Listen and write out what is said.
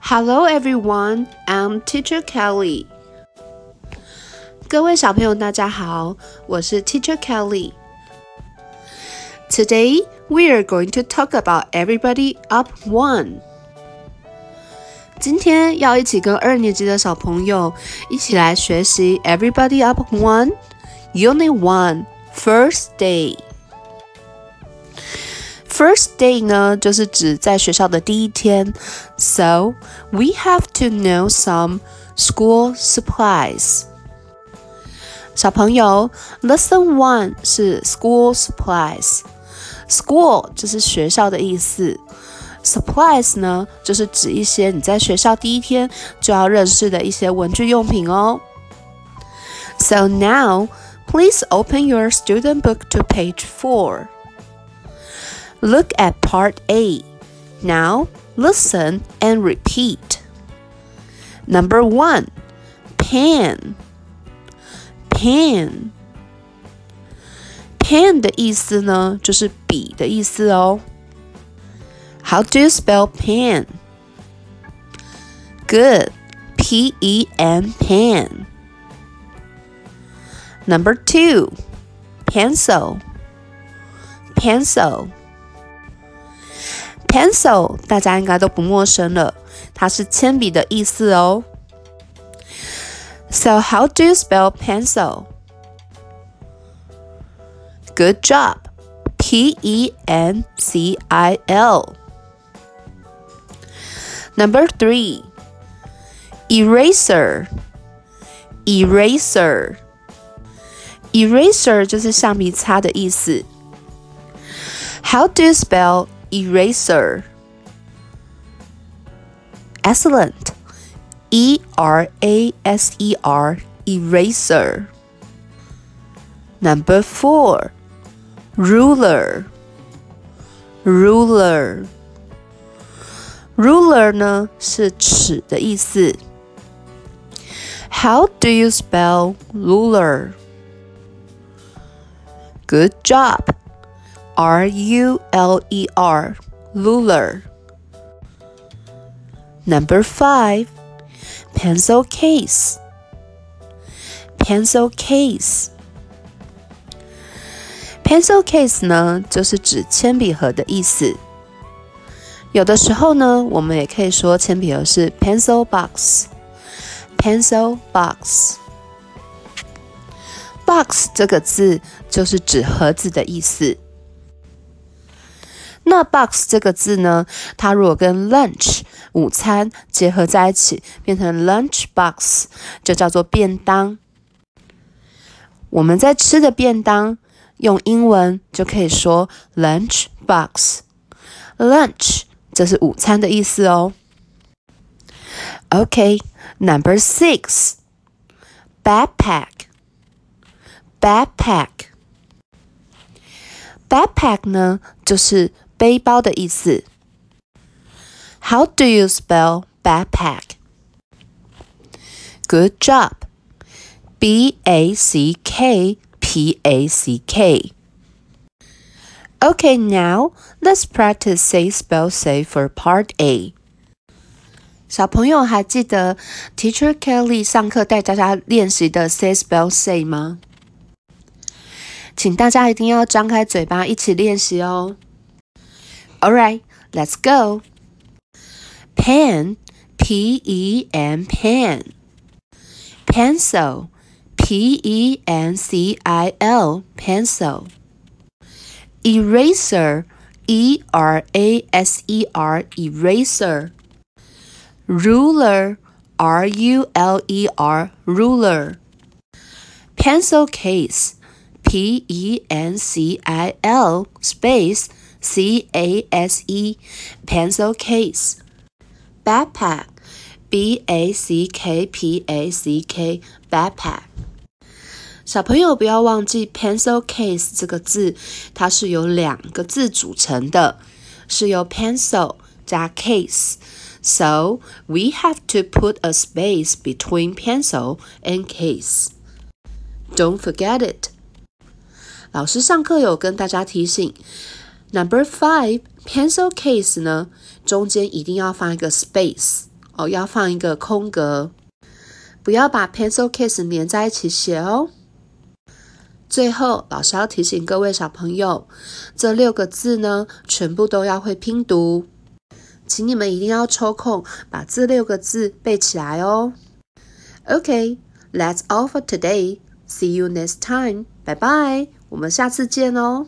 Hello everyone, I'm Teacher Kelly. 各位小朋友，大家好，我是 Teacher Kelly. Today we are going to talk about Everybody Up One. 今天要一起跟二年级的小朋友一起来学习 Everybody Up One Unit One First Day。 First day 呢，就是指在学校的第一天。So we have to know some school supplies。小朋友，Lesson One 是 school supplies。School 就是学校的意思，supplies 呢就是指一些你在学校第一天就要认识的一些文具用品哦。So now please open your student book to page four. Look at part A. Now listen and repeat. Number one, pen. Pen. Pen 的意思呢，就是笔的意思哦。How do you spell pen? Good. P E N pen. Number two, pencil. Pencil. Pencil 大家应该都不陌生了，它是铅笔的意思哦。So how do you spell pencil? Good job. P E N C I L. Number three, eraser. Eraser. Eraser 就是橡皮擦的意思。How do you spell eraser? Excellent. E R A S E R, eraser. Number four, ruler. Ruler. Ruler 呢是尺的意思。How do you spell ruler? Good job. R U L E R, ruler. Number five, pencil case. Pencil case. Pencil case 呢，就是指铅笔盒的意思。有的时候呢，我们也可以说铅笔盒是 pencil box。Pencil box。box 这个字就是指盒子的意思。 那 box 这个字呢，它如果跟 lunch 午餐结合在一起，变成 lunch box，就叫做便当。我们在吃的便当，用英文就可以说 lunch box。lunch 这是午餐的意思哦。OK，number six，backpack。backpack。backpack 呢，就是背包的意思。How do you spell backpack? Good job. B A C K P A C K. Okay, now let's practice say spell say for part A. 小朋友还记得 Teacher Kelly 上课带大家练习的 say spell say 吗？请大家一定要张开嘴巴一起练习哦。 All right, let's go. Pen, P E N pen. Pencil, P E N C I L pencil. Eraser, E R A S E R eraser. Ruler, R U L E R ruler. Pencil case, P E N C I L space C A S E pencil case backpack B A C K P A C K backpack 小朋友不要忘记 pencil case 这个字，它是由两个字组成的，是由 pencil 加 case。So we have to put a space between pencil and case. Don't forget it. 老师上课有跟大家提醒 ，Number five pencil case 呢，中间一定要放一个 space 哦，要放一个空格，不要把 pencil case 连在一起写哦。最后，老师要提醒各位小朋友，这六个字呢，全部都要会拼读，请你们一定要抽空把这六个字背起来哦。OK，that's all for today. See you next time. Bye bye. 我们下次见哦。